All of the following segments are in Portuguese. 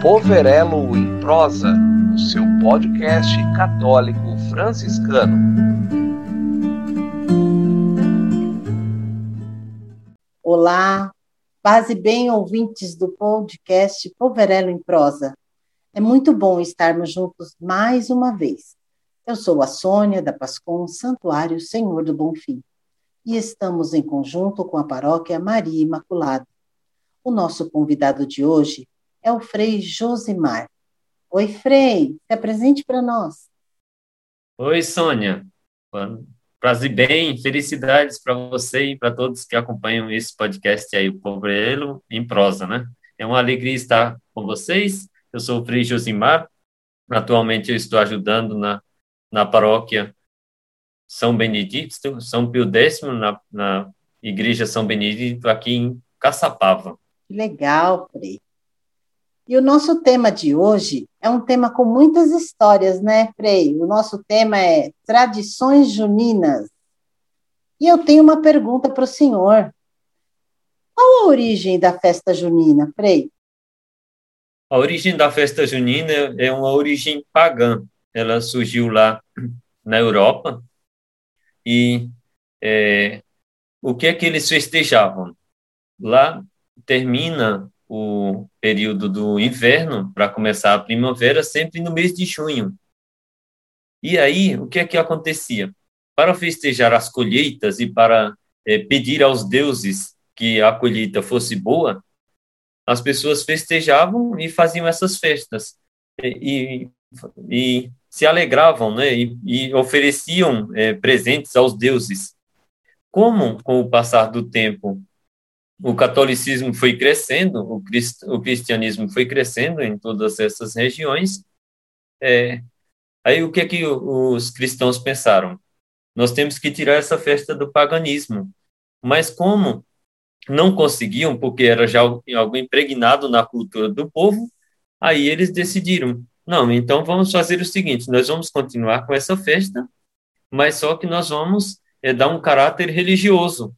Poverelo em Prosa, o seu podcast católico franciscano. Olá, paz e bem ouvintes do podcast Poverelo em Prosa. É muito bom estarmos juntos mais uma vez. Eu sou a Sônia da Pascom Santuário Senhor do Bonfim e estamos em conjunto com a paróquia Maria Imaculada. O nosso convidado de hoje é o Frei Josimar. Oi, Frei, se apresente para nós. Oi, Sônia. Prazer bem, felicidades para você e para todos que acompanham esse podcast aí, o Pobrelo em Prosa, né? É uma alegria estar com vocês. Eu sou o Frei Josimar. Atualmente eu estou ajudando na, na paróquia São Benedito, São Pio X, na, na Igreja São Benedito, aqui em Caçapava. Legal, Frei. E o nosso tema de hoje é um tema com muitas histórias, né, Frei? O nosso tema é tradições juninas. E eu tenho uma pergunta para o senhor. Qual a origem da festa junina, Frei? A origem da festa junina é uma origem pagã. Ela surgiu lá na Europa e é, o que é que eles festejavam? Lá termina o período do inverno para começar a primavera sempre no mês de junho. E aí, o que é que acontecia? Para festejar as colheitas e para é, pedir aos deuses que a colheita fosse boa, as pessoas festejavam e faziam essas festas e, e, e se alegravam, né? E, e ofereciam é, presentes aos deuses. Como, com o passar do tempo, o catolicismo foi crescendo, o, crist, o cristianismo foi crescendo em todas essas regiões. É, aí o que é que os cristãos pensaram? Nós temos que tirar essa festa do paganismo. Mas como não conseguiam, porque era já algo impregnado na cultura do povo, aí eles decidiram, não, então vamos fazer o seguinte, nós vamos continuar com essa festa, mas só que nós vamos é, dar um caráter religioso,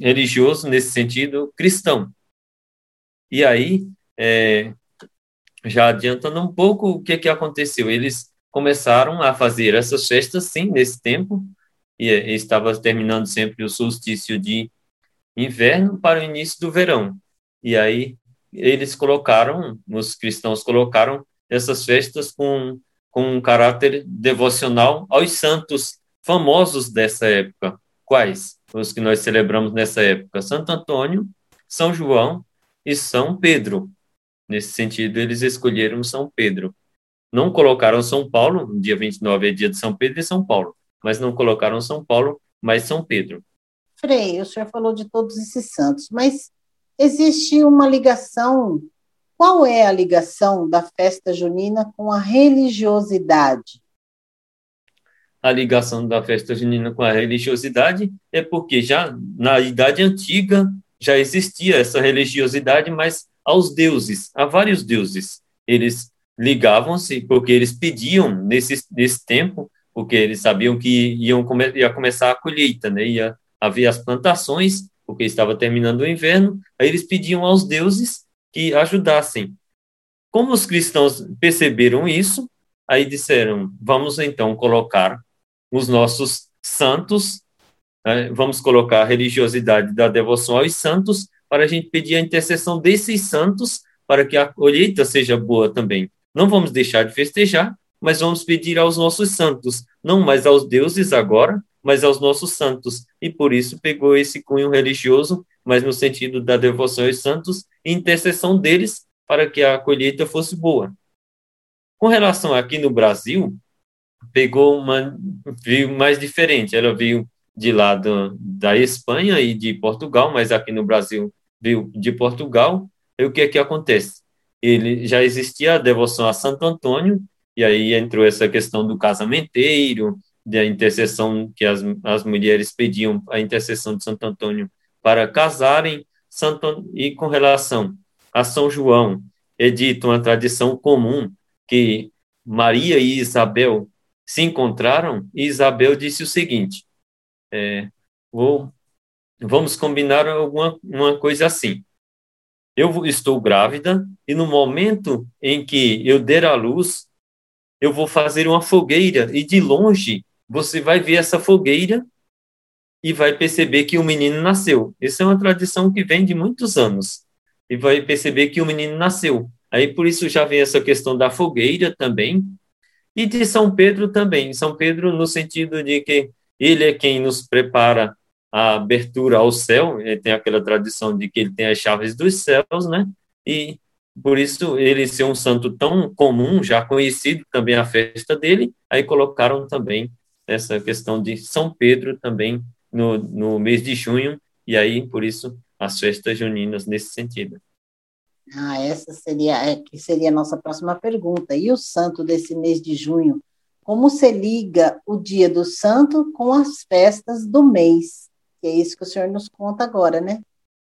religioso nesse sentido cristão. E aí, é, já adiantando um pouco, o que, que aconteceu? Eles começaram a fazer essas festas, sim, nesse tempo, e, e estava terminando sempre o solstício de inverno para o início do verão. E aí, eles colocaram, os cristãos colocaram essas festas com, com um caráter devocional aos santos famosos dessa época. Quais? Os que nós celebramos nessa época, Santo Antônio, São João e São Pedro. Nesse sentido, eles escolheram São Pedro. Não colocaram São Paulo, dia 29 é dia de São Pedro e São Paulo, mas não colocaram São Paulo, mas São Pedro. Frei, o senhor falou de todos esses santos, mas existe uma ligação. Qual é a ligação da festa junina com a religiosidade? A ligação da festa junina com a religiosidade é porque já na Idade Antiga já existia essa religiosidade, mas aos deuses, a vários deuses. Eles ligavam-se porque eles pediam nesse, nesse tempo, porque eles sabiam que iam come, ia começar a colheita, né? ia haver as plantações, porque estava terminando o inverno, aí eles pediam aos deuses que ajudassem. Como os cristãos perceberam isso, aí disseram: vamos então colocar os nossos santos, né? vamos colocar a religiosidade da devoção aos santos, para a gente pedir a intercessão desses santos para que a colheita seja boa também. Não vamos deixar de festejar, mas vamos pedir aos nossos santos, não mais aos deuses agora, mas aos nossos santos. E por isso pegou esse cunho religioso, mas no sentido da devoção aos santos e intercessão deles para que a colheita fosse boa. Com relação aqui no Brasil, pegou uma veio mais diferente. Ela veio de lá do, da Espanha e de Portugal, mas aqui no Brasil veio de Portugal. E o que é que acontece? Ele já existia a devoção a Santo Antônio e aí entrou essa questão do casamenteiro, da intercessão que as, as mulheres pediam a intercessão de Santo Antônio para casarem Santo e com relação a São João é dito uma tradição comum que Maria e Isabel se encontraram e Isabel disse o seguinte: é, vou, vamos combinar alguma uma coisa assim. eu estou grávida e no momento em que eu der a luz, eu vou fazer uma fogueira e de longe você vai ver essa fogueira e vai perceber que o menino nasceu. Essa é uma tradição que vem de muitos anos. E vai perceber que o menino nasceu. Aí por isso já vem essa questão da fogueira também. E de São Pedro também. São Pedro no sentido de que ele é quem nos prepara a abertura ao céu, ele tem aquela tradição de que ele tem as chaves dos céus, né? E por isso ele ser um santo tão comum, já conhecido também a festa dele, aí colocaram também essa questão de São Pedro também no, no mês de junho, e aí por isso as festas juninas nesse sentido. Ah, essa seria, é, que seria a nossa próxima pergunta. E o santo desse mês de junho? Como se liga o dia do santo com as festas do mês? Que é isso que o senhor nos conta agora, né?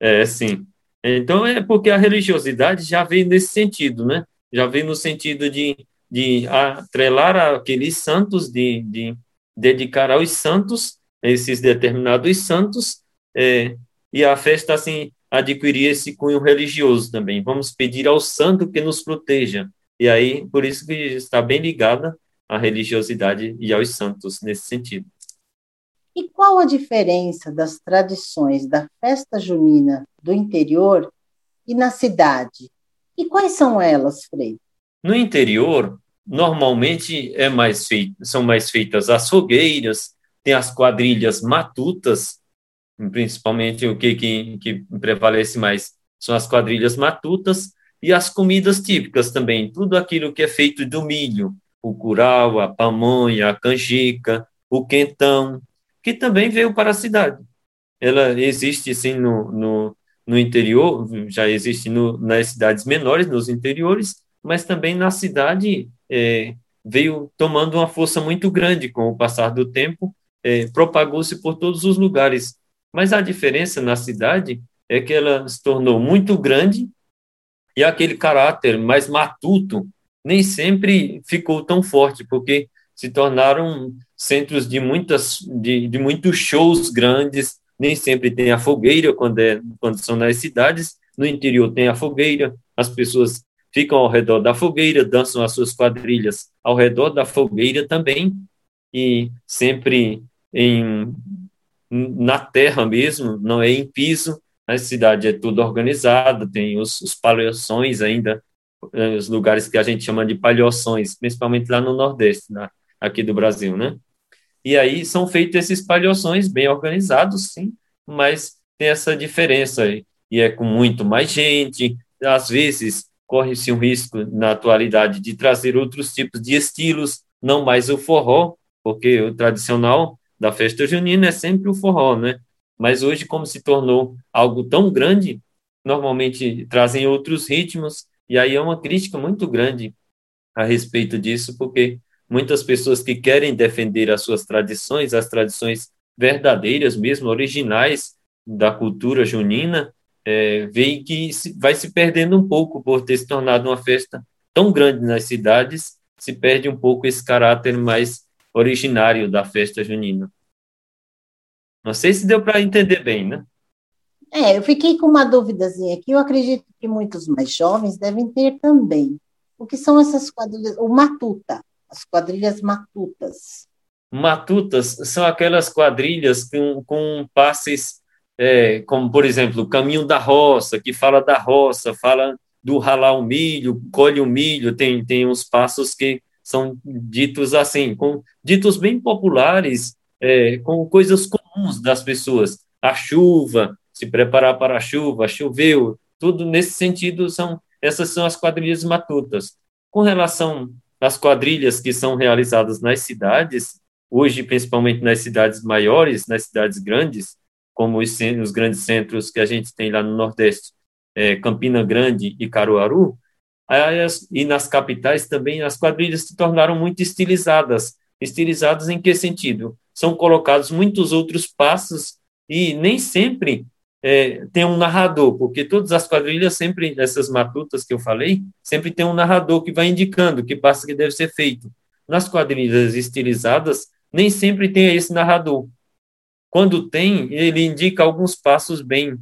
É, sim. Então é porque a religiosidade já vem nesse sentido, né? Já vem no sentido de, de atrelar aqueles santos, de, de dedicar aos santos, esses determinados santos, é, e a festa assim adquirir esse cunho religioso também. Vamos pedir ao santo que nos proteja. E aí, por isso que está bem ligada à religiosidade e aos santos nesse sentido. E qual a diferença das tradições da festa junina do interior e na cidade? E quais são elas, Frei? No interior, normalmente é mais feito, são mais feitas as fogueiras, tem as quadrilhas matutas, principalmente o que, que, que prevalece mais são as quadrilhas matutas e as comidas típicas também, tudo aquilo que é feito do milho, o curau, a pamonha, a canjica, o quentão, que também veio para a cidade. Ela existe, sim, no, no, no interior, já existe no, nas cidades menores, nos interiores, mas também na cidade é, veio tomando uma força muito grande com o passar do tempo, é, propagou-se por todos os lugares. Mas a diferença na cidade é que ela se tornou muito grande e aquele caráter mais matuto nem sempre ficou tão forte, porque se tornaram centros de muitas de, de muitos shows grandes. Nem sempre tem a fogueira quando é quando são nas cidades. No interior tem a fogueira. As pessoas ficam ao redor da fogueira, dançam as suas quadrilhas ao redor da fogueira também e sempre em na terra mesmo, não é em piso. A cidade é tudo organizado, tem os, os palhações ainda, eh, os lugares que a gente chama de palhoções, principalmente lá no Nordeste, na, aqui do Brasil, né? E aí são feitos esses palhoções bem organizados, sim, mas tem essa diferença aí. E é com muito mais gente, às vezes corre-se um risco na atualidade de trazer outros tipos de estilos, não mais o forró, porque o tradicional da festa junina é sempre o forró, né? Mas hoje, como se tornou algo tão grande, normalmente trazem outros ritmos, e aí é uma crítica muito grande a respeito disso, porque muitas pessoas que querem defender as suas tradições, as tradições verdadeiras mesmo, originais da cultura junina, é, veem que vai se perdendo um pouco por ter se tornado uma festa tão grande nas cidades, se perde um pouco esse caráter mais originário da festa junina. Não sei se deu para entender bem, né? É, eu fiquei com uma dúvidazinha aqui. Eu acredito que muitos mais jovens devem ter também. O que são essas quadrilhas? O matuta as quadrilhas matutas. Matutas são aquelas quadrilhas com, com passes, é, como, por exemplo, o Caminho da Roça, que fala da roça, fala do ralar o milho, colhe o milho, tem, tem uns passos que são ditos assim, com ditos bem populares, é, com coisas comuns das pessoas. A chuva, se preparar para a chuva, choveu, tudo nesse sentido são essas são as quadrilhas matutas. Com relação as quadrilhas que são realizadas nas cidades, hoje principalmente nas cidades maiores, nas cidades grandes, como os, os grandes centros que a gente tem lá no Nordeste, é, Campina Grande e Caruaru, e nas capitais também as quadrilhas se tornaram muito estilizadas. Estilizadas em que sentido? São colocados muitos outros passos e nem sempre é, tem um narrador, porque todas as quadrilhas, sempre, essas matutas que eu falei, sempre tem um narrador que vai indicando que passo que deve ser feito. Nas quadrilhas estilizadas, nem sempre tem esse narrador. Quando tem, ele indica alguns passos bem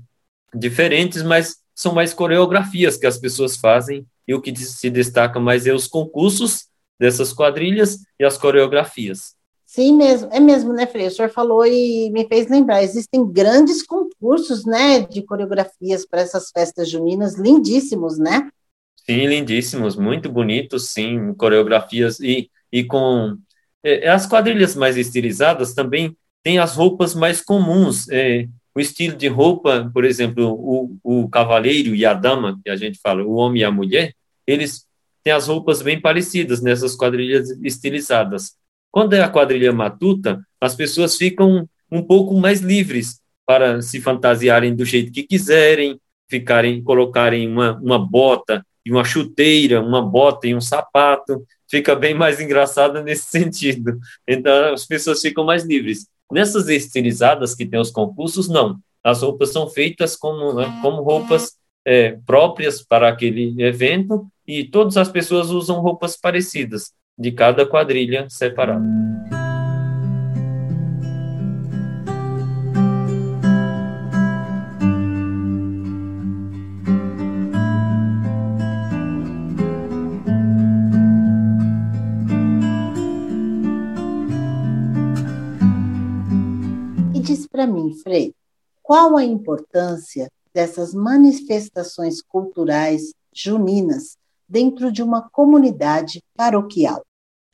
diferentes, mas são mais coreografias que as pessoas fazem e o que se destaca mais é os concursos dessas quadrilhas e as coreografias. Sim, mesmo, é mesmo, né, Frei? O senhor falou e me fez lembrar, existem grandes concursos, né, de coreografias para essas festas juninas, lindíssimos, né? Sim, lindíssimos, muito bonitos, sim, coreografias e, e com é, as quadrilhas mais estilizadas também têm as roupas mais comuns, é, o estilo de roupa, por exemplo, o, o cavaleiro e a dama, que a gente fala, o homem e a mulher, eles têm as roupas bem parecidas nessas quadrilhas estilizadas. Quando é a quadrilha matuta, as pessoas ficam um pouco mais livres para se fantasiarem do jeito que quiserem, ficarem, colocarem uma, uma bota e uma chuteira, uma bota e um sapato, fica bem mais engraçado nesse sentido. Então, as pessoas ficam mais livres. Nessas estilizadas que tem os concursos, não. As roupas são feitas como, né, como roupas é, próprias para aquele evento e todas as pessoas usam roupas parecidas, de cada quadrilha separada. Frei, qual a importância dessas manifestações culturais juninas dentro de uma comunidade paroquial?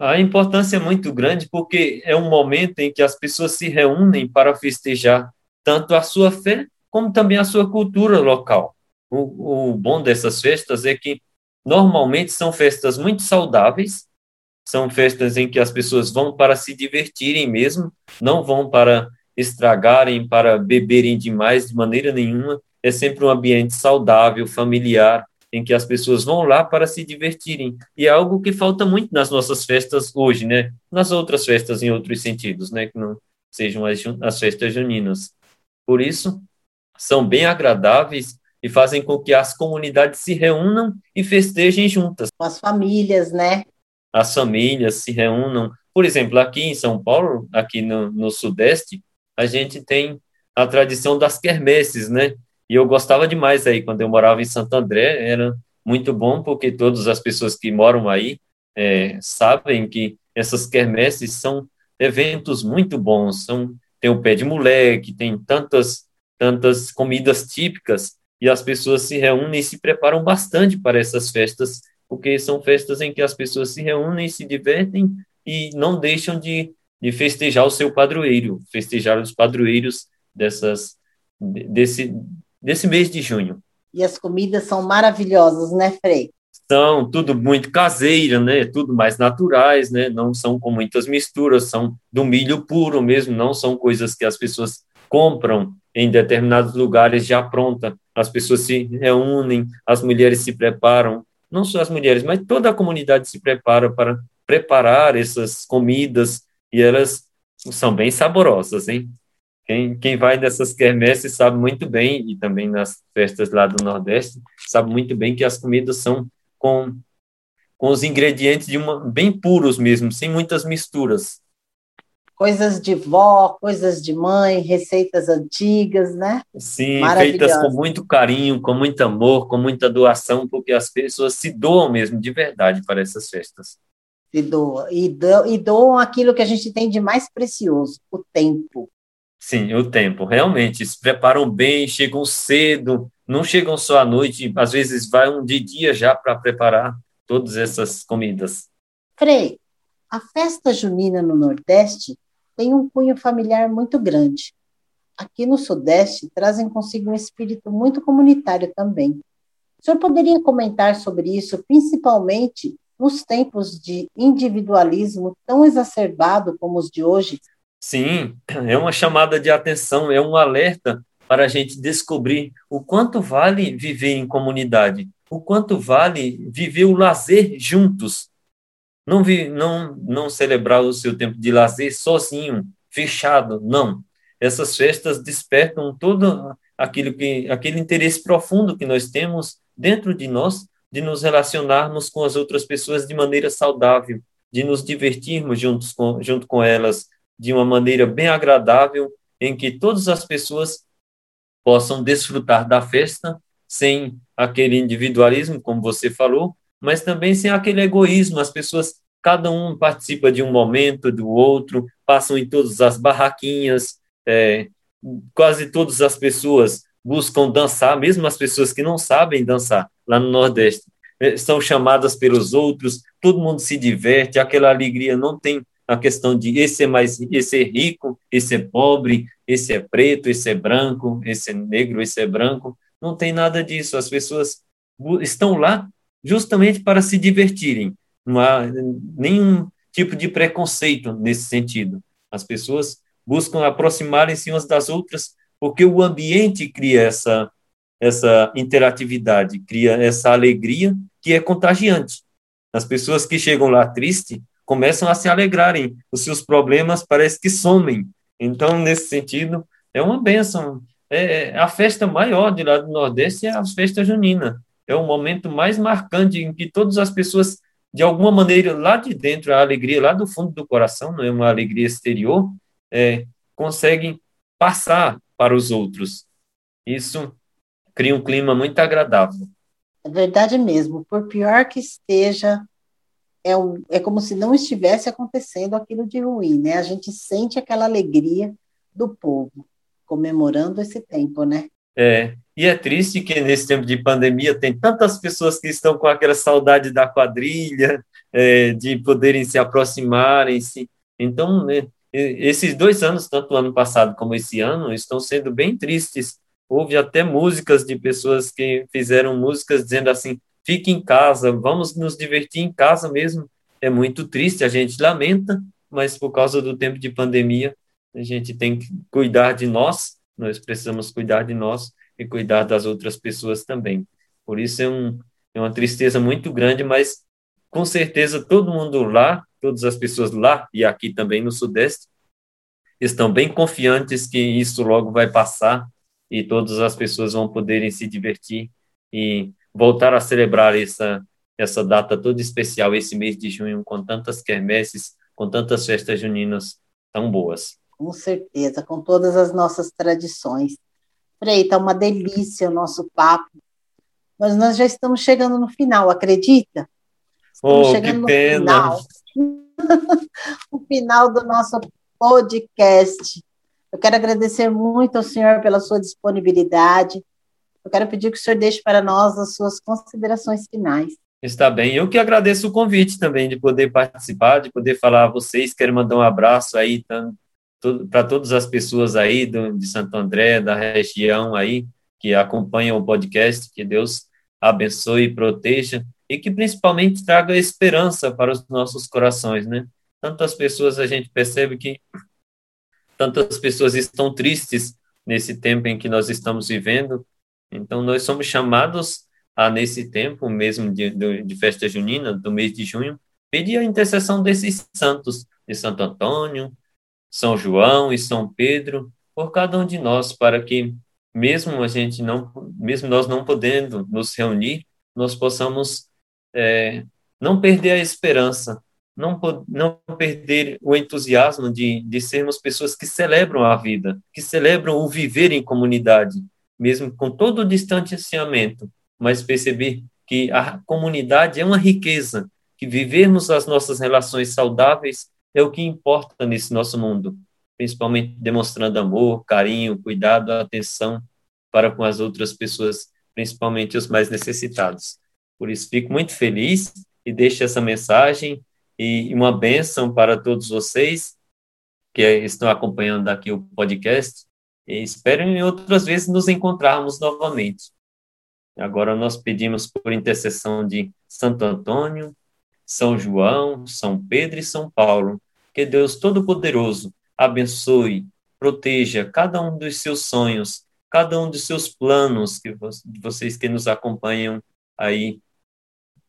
A importância é muito grande porque é um momento em que as pessoas se reúnem para festejar tanto a sua fé como também a sua cultura local. O, o bom dessas festas é que normalmente são festas muito saudáveis, são festas em que as pessoas vão para se divertirem mesmo, não vão para estragarem, para beberem demais de maneira nenhuma. É sempre um ambiente saudável, familiar, em que as pessoas vão lá para se divertirem. E é algo que falta muito nas nossas festas hoje, né? Nas outras festas em outros sentidos, né? Que não sejam as, as festas juninas. Por isso, são bem agradáveis e fazem com que as comunidades se reúnam e festejem juntas. As famílias, né? As famílias se reúnam. Por exemplo, aqui em São Paulo, aqui no, no Sudeste, a gente tem a tradição das quermesses, né? E eu gostava demais aí, quando eu morava em Santo André, era muito bom, porque todas as pessoas que moram aí é, sabem que essas quermesses são eventos muito bons, são, tem o pé de moleque, tem tantas, tantas comidas típicas, e as pessoas se reúnem e se preparam bastante para essas festas, porque são festas em que as pessoas se reúnem, se divertem e não deixam de de festejar o seu padroeiro, festejar os padroeiros dessas, desse, desse mês de junho. E as comidas são maravilhosas, né, Frei? São tudo muito caseira, né? Tudo mais naturais, né? Não são com muitas misturas, são do milho puro mesmo, não são coisas que as pessoas compram em determinados lugares já pronta. As pessoas se reúnem, as mulheres se preparam, não só as mulheres, mas toda a comunidade se prepara para preparar essas comidas e elas são bem saborosas, hein? Quem, quem vai nessas quermesses sabe muito bem, e também nas festas lá do Nordeste, sabe muito bem que as comidas são com, com os ingredientes de uma, bem puros mesmo, sem muitas misturas. Coisas de vó, coisas de mãe, receitas antigas, né? Sim, feitas com muito carinho, com muito amor, com muita doação, porque as pessoas se doam mesmo de verdade para essas festas se doa, e, do, e doam aquilo que a gente tem de mais precioso, o tempo. Sim, o tempo, realmente, se preparam bem, chegam cedo, não chegam só à noite, às vezes vai um de dia já para preparar todas essas comidas. Frei, a festa junina no Nordeste tem um cunho familiar muito grande. Aqui no Sudeste trazem consigo um espírito muito comunitário também. O senhor poderia comentar sobre isso, principalmente nos tempos de individualismo tão exacerbado como os de hoje? Sim, é uma chamada de atenção, é um alerta para a gente descobrir o quanto vale viver em comunidade, o quanto vale viver o lazer juntos. Não, vi, não, não celebrar o seu tempo de lazer sozinho, fechado, não. Essas festas despertam todo aquilo que, aquele interesse profundo que nós temos dentro de nós de nos relacionarmos com as outras pessoas de maneira saudável, de nos divertirmos juntos com, junto com elas de uma maneira bem agradável, em que todas as pessoas possam desfrutar da festa sem aquele individualismo, como você falou, mas também sem aquele egoísmo. As pessoas, cada um participa de um momento, do outro, passam em todas as barraquinhas, é, quase todas as pessoas buscam dançar, mesmo as pessoas que não sabem dançar lá no Nordeste, é, são chamadas pelos outros, todo mundo se diverte, aquela alegria não tem a questão de esse é mais esse é rico, esse é pobre, esse é preto, esse é branco, esse é negro, esse é branco. Não tem nada disso. As pessoas estão lá justamente para se divertirem. Não há nenhum tipo de preconceito nesse sentido. As pessoas buscam aproximarem-se umas das outras porque o ambiente cria essa essa interatividade, cria essa alegria que é contagiante. As pessoas que chegam lá tristes começam a se alegrarem, os seus problemas parece que somem. Então, nesse sentido, é uma benção. É, é, a festa maior de lá do Nordeste é a festa junina. É o momento mais marcante em que todas as pessoas, de alguma maneira, lá de dentro, a alegria lá do fundo do coração, não é uma alegria exterior, é, conseguem passar para os outros. Isso cria um clima muito agradável. É verdade mesmo. Por pior que esteja é, um, é como se não estivesse acontecendo aquilo de ruim, né? A gente sente aquela alegria do povo comemorando esse tempo, né? É, e é triste que nesse tempo de pandemia tem tantas pessoas que estão com aquela saudade da quadrilha, é, de poderem se aproximarem, se então né, esses dois anos, tanto o ano passado como esse ano, estão sendo bem tristes. Houve até músicas de pessoas que fizeram músicas dizendo assim: fique em casa, vamos nos divertir em casa mesmo. É muito triste, a gente lamenta, mas por causa do tempo de pandemia, a gente tem que cuidar de nós, nós precisamos cuidar de nós e cuidar das outras pessoas também. Por isso é, um, é uma tristeza muito grande, mas com certeza todo mundo lá, todas as pessoas lá e aqui também no Sudeste, estão bem confiantes que isso logo vai passar e todas as pessoas vão poderem se divertir e voltar a celebrar essa, essa data toda especial, esse mês de junho, com tantas quermesses, com tantas festas juninas tão boas. Com certeza, com todas as nossas tradições. Frei, está uma delícia o nosso papo, mas nós já estamos chegando no final, acredita? Estamos oh, chegando que pena! Final. o final do nosso podcast. Eu quero agradecer muito ao senhor pela sua disponibilidade, eu quero pedir que o senhor deixe para nós as suas considerações finais. Está bem. Eu que agradeço o convite também de poder participar, de poder falar a vocês. Quero mandar um abraço aí para todas as pessoas aí do, de Santo André, da região aí, que acompanham o podcast. Que Deus abençoe e proteja e que principalmente traga esperança para os nossos corações, né? Tantas pessoas a gente percebe que tantas pessoas estão tristes nesse tempo em que nós estamos vivendo, então, nós somos chamados a, nesse tempo mesmo de, de, festa junina, do mês de junho, pedir a intercessão desses santos, de Santo Antônio, São João e São Pedro, por cada um de nós, para que mesmo a gente não, mesmo nós não podendo nos reunir, nós possamos é, não perder a esperança, não, não perder o entusiasmo de, de sermos pessoas que celebram a vida, que celebram o viver em comunidade, mesmo com todo o distanciamento, mas perceber que a comunidade é uma riqueza, que vivermos as nossas relações saudáveis é o que importa nesse nosso mundo, principalmente demonstrando amor, carinho, cuidado, atenção para com as outras pessoas, principalmente os mais necessitados. Por isso, fico muito feliz e deixo essa mensagem e uma bênção para todos vocês que estão acompanhando aqui o podcast e espero em outras vezes nos encontrarmos novamente. Agora nós pedimos por intercessão de Santo Antônio, São João, São Pedro e São Paulo, que Deus Todo-Poderoso abençoe, proteja cada um dos seus sonhos, cada um dos seus planos, que vocês que nos acompanham aí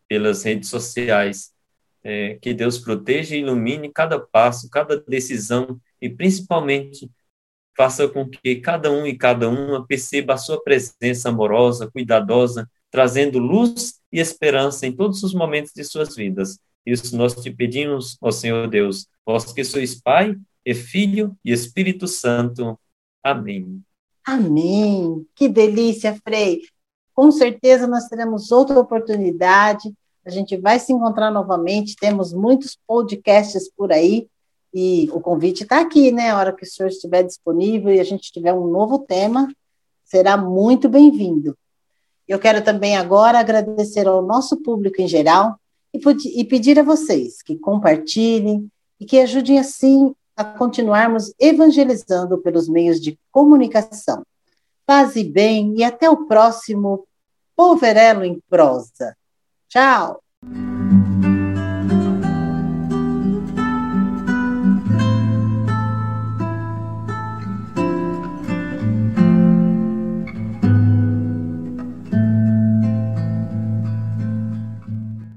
pelas redes sociais. É, que Deus proteja e ilumine cada passo, cada decisão e principalmente faça com que cada um e cada uma perceba a sua presença amorosa, cuidadosa, trazendo luz e esperança em todos os momentos de suas vidas. Isso nós te pedimos, ó Senhor Deus, vós que sois Pai, e Filho e Espírito Santo. Amém. Amém. Que delícia, Frei. com certeza nós teremos outra oportunidade. A gente vai se encontrar novamente. Temos muitos podcasts por aí. E o convite está aqui, né? A hora que o senhor estiver disponível e a gente tiver um novo tema, será muito bem-vindo. Eu quero também agora agradecer ao nosso público em geral e, pedir a vocês que compartilhem e que ajudem assim a continuarmos evangelizando pelos meios de comunicação. Paz e bem e até o próximo Poverelo em Prosa. Tchau!